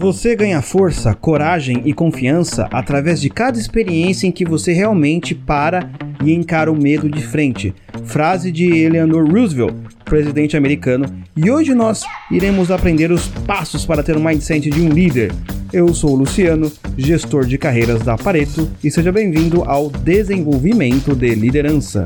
Você ganha força, coragem e confiança através de cada experiência em que você realmente para e encara o medo de frente. Frase de Eleanor Roosevelt, presidente americano, e hoje nós iremos aprender os passos para ter o mindset de um líder. Eu sou o Luciano, gestor de carreiras da Pareto, e seja bem-vindo ao Desenvolvimento de Liderança.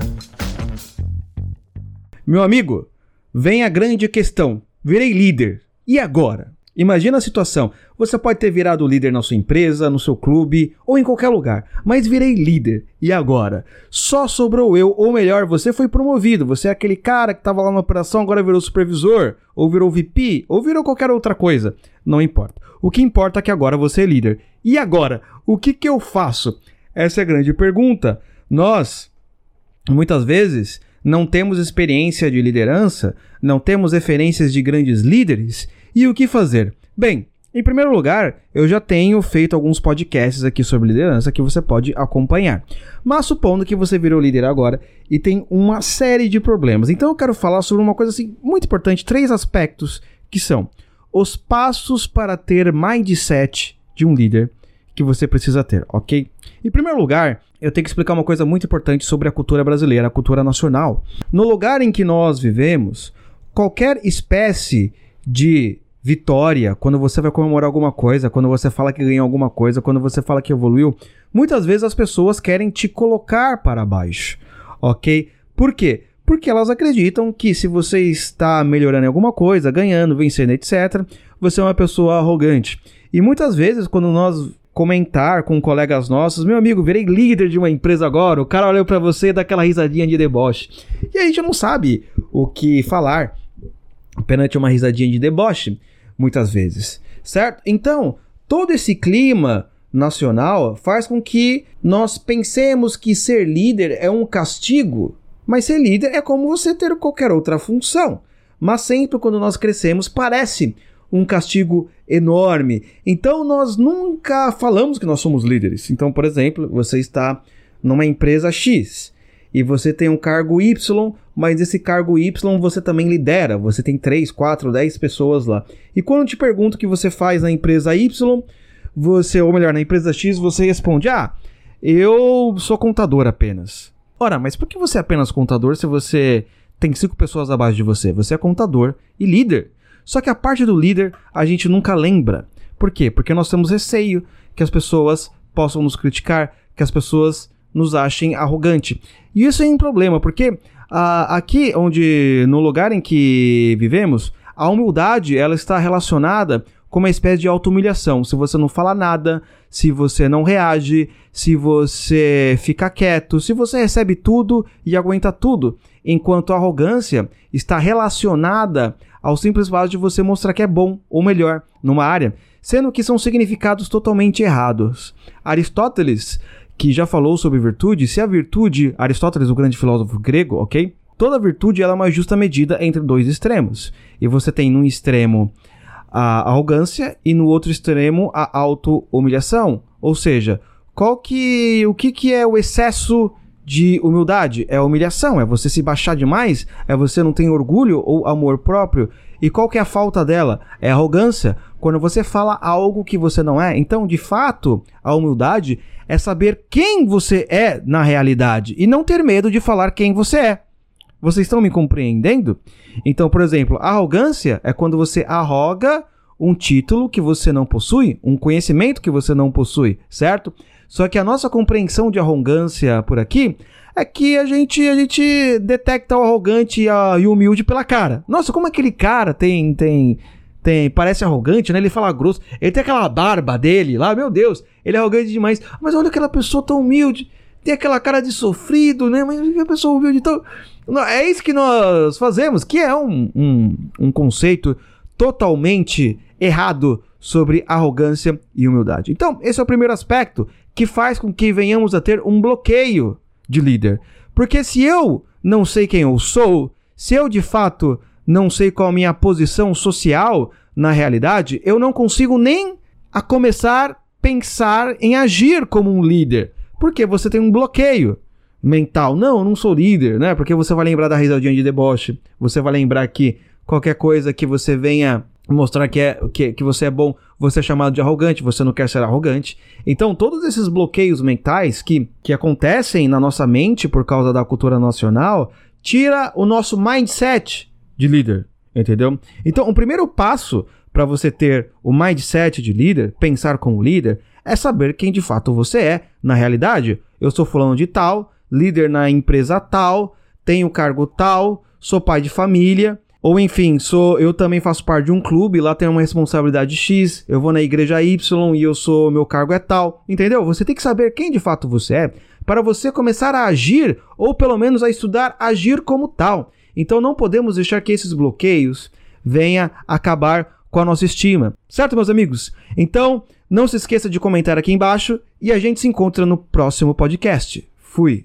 Meu amigo, vem a grande questão: virei líder. E agora? Imagina a situação. Você pode ter virado líder na sua empresa, no seu clube ou em qualquer lugar, mas virei líder. E agora? Só sobrou eu, ou melhor, você foi promovido. Você é aquele cara que estava lá na operação, agora virou supervisor, ou virou VP, ou virou qualquer outra coisa. Não importa. O que importa é que agora você é líder. E agora? O que, que eu faço? Essa é a grande pergunta. Nós, muitas vezes, não temos experiência de liderança, não temos referências de grandes líderes e o que fazer? Bem, em primeiro lugar, eu já tenho feito alguns podcasts aqui sobre liderança que você pode acompanhar. Mas supondo que você virou líder agora e tem uma série de problemas. Então eu quero falar sobre uma coisa assim muito importante, três aspectos que são os passos para ter mindset de um líder que você precisa ter, ok? Em primeiro lugar, eu tenho que explicar uma coisa muito importante sobre a cultura brasileira, a cultura nacional. No lugar em que nós vivemos, qualquer espécie de vitória, quando você vai comemorar alguma coisa, quando você fala que ganhou alguma coisa, quando você fala que evoluiu, muitas vezes as pessoas querem te colocar para baixo, ok? Por quê? Porque elas acreditam que se você está melhorando em alguma coisa, ganhando, vencendo, etc., você é uma pessoa arrogante. E muitas vezes, quando nós comentar com colegas nossos, meu amigo, virei líder de uma empresa agora, o cara olhou para você e dá aquela risadinha de deboche. E a gente não sabe o que falar perante uma risadinha de deboche muitas vezes, certo? Então, todo esse clima nacional faz com que nós pensemos que ser líder é um castigo, mas ser líder é como você ter qualquer outra função. Mas sempre quando nós crescemos parece um castigo enorme. Então nós nunca falamos que nós somos líderes. Então, por exemplo, você está numa empresa X e você tem um cargo Y, mas esse cargo Y você também lidera. Você tem 3, 4, 10 pessoas lá. E quando te pergunto o que você faz na empresa Y, você, ou melhor, na empresa X, você responde: Ah, eu sou contador apenas. Ora, mas por que você é apenas contador se você tem cinco pessoas abaixo de você? Você é contador e líder. Só que a parte do líder a gente nunca lembra. Por quê? Porque nós temos receio que as pessoas possam nos criticar, que as pessoas nos achem arrogante. E isso é um problema, porque uh, aqui onde no lugar em que vivemos, a humildade ela está relacionada com uma espécie de auto-humilhação. Se você não fala nada, se você não reage, se você fica quieto, se você recebe tudo e aguenta tudo, enquanto a arrogância está relacionada ao simples fato de você mostrar que é bom ou melhor numa área, sendo que são significados totalmente errados. Aristóteles que já falou sobre virtude, se a virtude, Aristóteles, o grande filósofo grego, ok? Toda virtude ela é uma justa medida entre dois extremos. E você tem num extremo a arrogância e no outro extremo a auto-humilhação. Ou seja, qual que, o que, que é o excesso de humildade? É humilhação, é você se baixar demais, é você não ter orgulho ou amor próprio. E qual que é a falta dela? É arrogância, quando você fala algo que você não é. Então, de fato, a humildade é saber quem você é na realidade e não ter medo de falar quem você é. Vocês estão me compreendendo? Então, por exemplo, arrogância é quando você arroga um título que você não possui, um conhecimento que você não possui, certo? Só que a nossa compreensão de arrogância por aqui é que a gente, a gente detecta o arrogante e o humilde pela cara. Nossa, como aquele cara tem tem tem parece arrogante, né? Ele fala grosso, ele tem aquela barba dele lá, meu Deus, ele é arrogante demais. Mas olha aquela pessoa tão humilde, tem aquela cara de sofrido, né? Mas que pessoa humilde tão é isso que nós fazemos, que é um, um, um conceito totalmente errado sobre arrogância e humildade. Então, esse é o primeiro aspecto que faz com que venhamos a ter um bloqueio de líder. Porque se eu não sei quem eu sou, se eu de fato não sei qual a minha posição social na realidade, eu não consigo nem a começar pensar em agir como um líder. Porque você tem um bloqueio mental. Não, eu não sou líder, né? Porque você vai lembrar da risadinha de deboche. Você vai lembrar que qualquer coisa que você venha mostrar que, é, que, que você é bom, você é chamado de arrogante, você não quer ser arrogante. Então, todos esses bloqueios mentais que, que acontecem na nossa mente por causa da cultura nacional, tira o nosso mindset de líder, entendeu? Então, o primeiro passo para você ter o mindset de líder, pensar como líder, é saber quem de fato você é na realidade. Eu sou fulano de tal, líder na empresa tal, tenho cargo tal, sou pai de família, ou enfim, sou eu também faço parte de um clube, lá tenho uma responsabilidade X, eu vou na igreja Y e eu sou meu cargo é tal, entendeu? Você tem que saber quem de fato você é para você começar a agir ou pelo menos a estudar agir como tal. Então não podemos deixar que esses bloqueios venha acabar com a nossa estima. Certo, meus amigos? Então, não se esqueça de comentar aqui embaixo e a gente se encontra no próximo podcast. Fui.